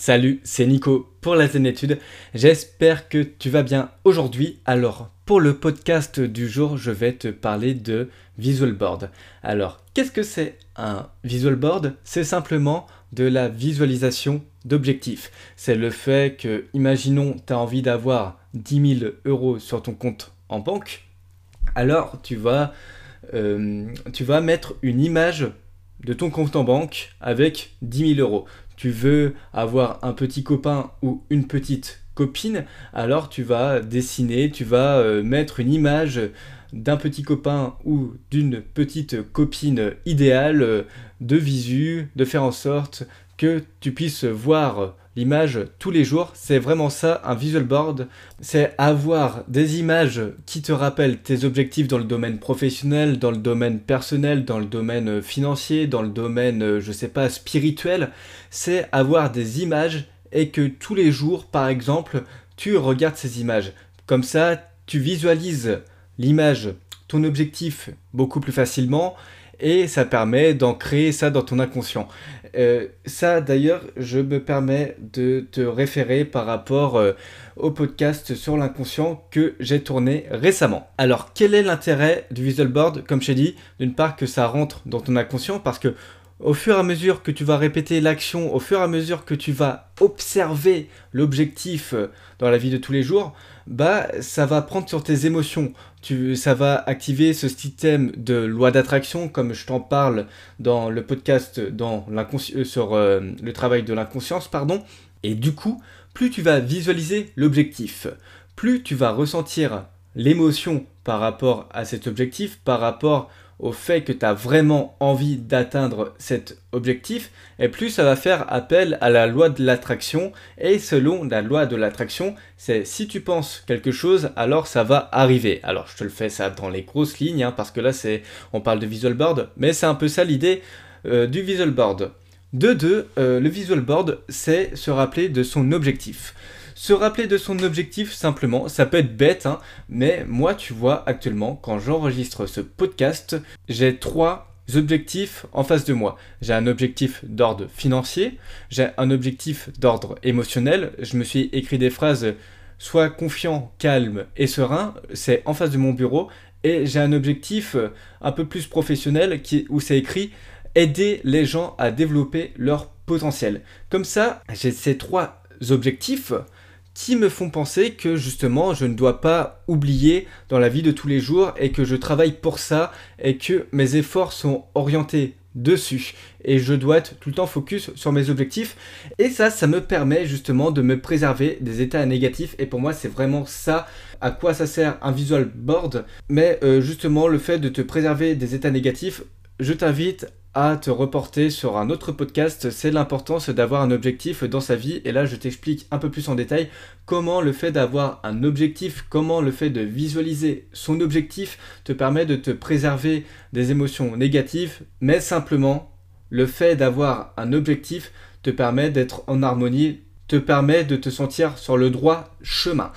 Salut, c'est Nico pour la Zénétude. J'espère que tu vas bien aujourd'hui. Alors, pour le podcast du jour, je vais te parler de Visual Board. Alors, qu'est-ce que c'est un Visual Board? C'est simplement de la visualisation d'objectifs. C'est le fait que, imaginons, tu as envie d'avoir 10 000 euros sur ton compte en banque. Alors, tu vas, euh, tu vas mettre une image de ton compte en banque avec 10 000 euros tu veux avoir un petit copain ou une petite copine, alors tu vas dessiner, tu vas euh, mettre une image d'un petit copain ou d'une petite copine idéale euh, de visu, de faire en sorte que tu puisses voir l'image tous les jours. C'est vraiment ça, un visual board. C'est avoir des images qui te rappellent tes objectifs dans le domaine professionnel, dans le domaine personnel, dans le domaine financier, dans le domaine, je sais pas, spirituel. C'est avoir des images et que tous les jours, par exemple, tu regardes ces images. Comme ça, tu visualises l'image, ton objectif beaucoup plus facilement et ça permet d'ancrer ça dans ton inconscient. Euh, ça d'ailleurs, je me permets de te référer par rapport euh, au podcast sur l'inconscient que j'ai tourné récemment. Alors quel est l'intérêt du visual board? Comme je t'ai dit, d'une part que ça rentre dans ton inconscient parce que au fur et à mesure que tu vas répéter l'action, au fur et à mesure que tu vas observer l'objectif euh, dans la vie de tous les jours, bah ça va prendre sur tes émotions. Tu, ça va activer ce système de loi d'attraction, comme je t'en parle dans le podcast dans euh, sur euh, le travail de l'inconscience, pardon. Et du coup, plus tu vas visualiser l'objectif, plus tu vas ressentir l'émotion par rapport à cet objectif, par rapport au fait que tu as vraiment envie d'atteindre cet objectif, et plus ça va faire appel à la loi de l'attraction. Et selon la loi de l'attraction, c'est si tu penses quelque chose, alors ça va arriver. Alors je te le fais ça dans les grosses lignes, hein, parce que là c'est, on parle de visual board, mais c'est un peu ça l'idée euh, du visual board. De deux, euh, le visual board, c'est se rappeler de son objectif. Se rappeler de son objectif simplement, ça peut être bête, hein, mais moi tu vois actuellement quand j'enregistre ce podcast, j'ai trois objectifs en face de moi. J'ai un objectif d'ordre financier, j'ai un objectif d'ordre émotionnel, je me suis écrit des phrases sois confiant, calme et serein, c'est en face de mon bureau, et j'ai un objectif un peu plus professionnel qui, où c'est écrit aider les gens à développer leur potentiel. Comme ça, j'ai ces trois objectifs qui me font penser que justement je ne dois pas oublier dans la vie de tous les jours et que je travaille pour ça et que mes efforts sont orientés dessus. Et je dois être tout le temps focus sur mes objectifs. Et ça ça me permet justement de me préserver des états négatifs. Et pour moi c'est vraiment ça à quoi ça sert un visual board. Mais euh, justement le fait de te préserver des états négatifs je t'invite à te reporter sur un autre podcast, c'est l'importance d'avoir un objectif dans sa vie. Et là, je t'explique un peu plus en détail comment le fait d'avoir un objectif, comment le fait de visualiser son objectif te permet de te préserver des émotions négatives, mais simplement le fait d'avoir un objectif te permet d'être en harmonie, te permet de te sentir sur le droit chemin.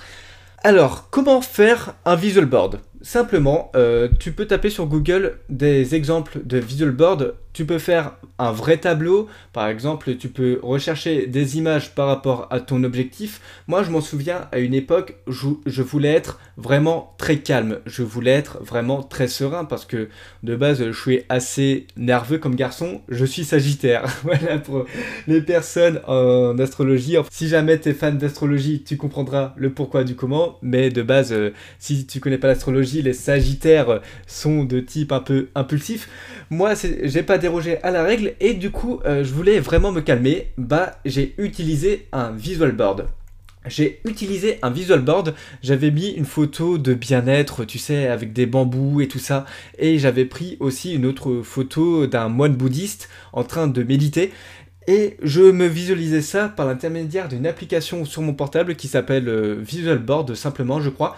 Alors, comment faire un visual board? Simplement, euh, tu peux taper sur Google des exemples de visual board. Tu peux faire un vrai tableau. Par exemple, tu peux rechercher des images par rapport à ton objectif. Moi, je m'en souviens, à une époque, je, voulais être vraiment très calme. Je voulais être vraiment très serein parce que de base, je suis assez nerveux comme garçon. Je suis sagittaire. voilà pour les personnes en astrologie. Si jamais tu es fan d'astrologie, tu comprendras le pourquoi du comment. Mais de base, euh, si tu connais pas l'astrologie, les Sagittaires sont de type un peu impulsif. Moi, j'ai pas dérogé à la règle et du coup, euh, je voulais vraiment me calmer. Bah, j'ai utilisé un visual board. J'ai utilisé un visual board, j'avais mis une photo de bien-être, tu sais, avec des bambous et tout ça, et j'avais pris aussi une autre photo d'un moine bouddhiste en train de méditer. Et je me visualisais ça par l'intermédiaire d'une application sur mon portable qui s'appelle euh, Visual Board, simplement, je crois.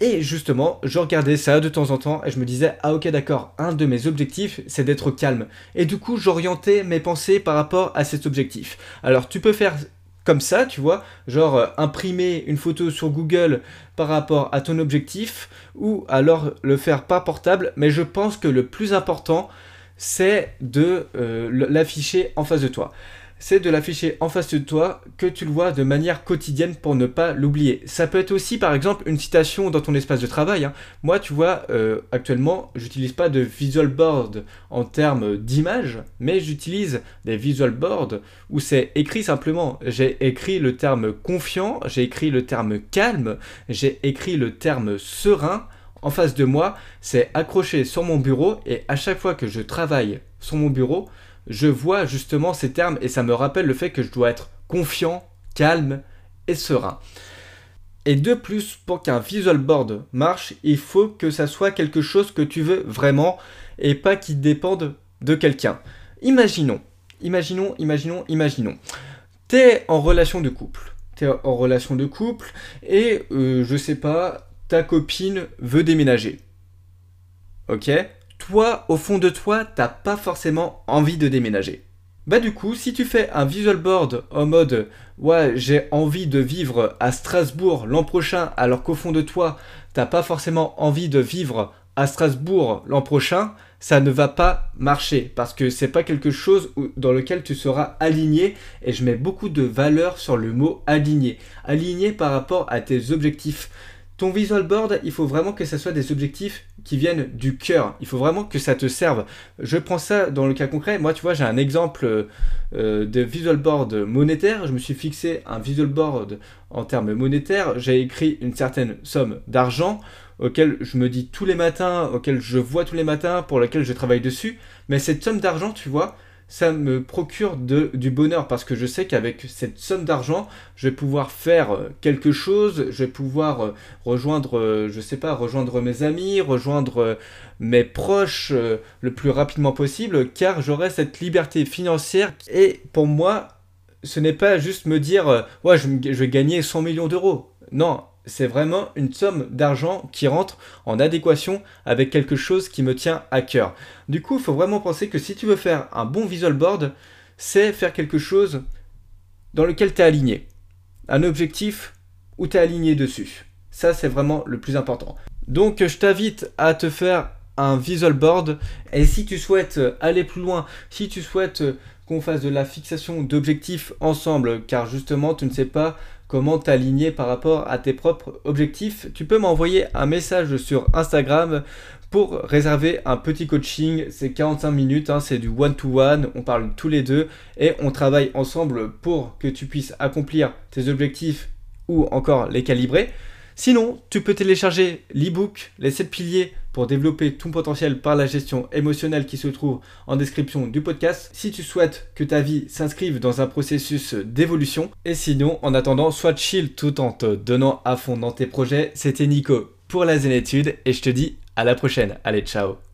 Et justement, je regardais ça de temps en temps et je me disais, ah ok d'accord, un de mes objectifs, c'est d'être calme. Et du coup, j'orientais mes pensées par rapport à cet objectif. Alors, tu peux faire comme ça, tu vois, genre euh, imprimer une photo sur Google par rapport à ton objectif, ou alors le faire par portable, mais je pense que le plus important, c'est de euh, l'afficher en face de toi. C'est de l'afficher en face de toi, que tu le vois de manière quotidienne pour ne pas l'oublier. Ça peut être aussi par exemple une citation dans ton espace de travail. hein. Moi, tu vois, euh, actuellement, j'utilise pas de visual board en termes d'image, mais j'utilise des visual boards où c'est écrit simplement. J'ai écrit le terme confiant, j'ai écrit le terme calme, j'ai écrit le terme serein. En face de moi, c'est accroché sur mon bureau et à chaque fois que je travaille sur mon bureau, je vois justement ces termes et ça me rappelle le fait que je dois être confiant, calme et serein. Et de plus, pour qu'un visual board marche, il faut que ça soit quelque chose que tu veux vraiment et pas qui dépende de quelqu'un. Imaginons, imaginons, imaginons, imaginons. T'es en relation de couple. T'es en relation de couple et euh, je sais pas, ta copine veut déménager. Ok? Toi, au fond de toi, t'as pas forcément envie de déménager. Bah du coup, si tu fais un visual board en mode ouais, j'ai envie de vivre à Strasbourg l'an prochain, alors qu'au fond de toi, t'as pas forcément envie de vivre à Strasbourg l'an prochain, ça ne va pas marcher parce que c'est pas quelque chose dans lequel tu seras aligné et je mets beaucoup de valeur sur le mot aligné. Aligné par rapport à tes objectifs. Ton visual board, il faut vraiment que ça soit des objectifs qui viennent du cœur. Il faut vraiment que ça te serve. Je prends ça dans le cas concret. Moi, tu vois, j'ai un exemple euh, de visual board monétaire. Je me suis fixé un visual board en termes monétaires. J'ai écrit une certaine somme d'argent auquel je me dis tous les matins, auquel je vois tous les matins, pour lequel je travaille dessus. Mais cette somme d'argent, tu vois, ça me procure du bonheur parce que je sais qu'avec cette somme d'argent, je vais pouvoir faire euh, quelque chose, je vais pouvoir euh, rejoindre, euh, je sais pas, rejoindre mes amis, rejoindre mes proches le plus rapidement possible car j'aurai cette liberté financière et pour moi, ce n'est pas juste me dire, ouais, je, je vais gagner 100 millions d'euros. Non, c'est vraiment une somme d'argent qui rentre en adéquation avec quelque chose qui me tient à cœur. Du coup, il faut vraiment penser que si tu veux faire un bon visual board, c'est faire quelque chose dans lequel tu es aligné. Un objectif où tu es aligné dessus. Ça, c'est vraiment le plus important. Donc, je t'invite à te faire un visual board. Et si tu souhaites aller plus loin, si tu souhaites qu'on fasse de la fixation d'objectifs ensemble, car justement, tu ne sais pas comment t'aligner par rapport à tes propres objectifs, tu peux m'envoyer un message sur Instagram pour réserver un petit coaching. C'est 45 minutes, hein, c'est du one-to-one, on parle tous les deux et on travaille ensemble pour que tu puisses accomplir tes objectifs ou encore les calibrer. Sinon, tu peux télécharger l'ebook Les 7 piliers pour développer ton potentiel par la gestion émotionnelle qui se trouve en description du podcast si tu souhaites que ta vie s'inscrive dans un processus d'évolution. Et sinon, en attendant, sois chill tout en te donnant à fond dans tes projets. C'était Nico pour la Zénétude et je te dis à la prochaine. Allez, ciao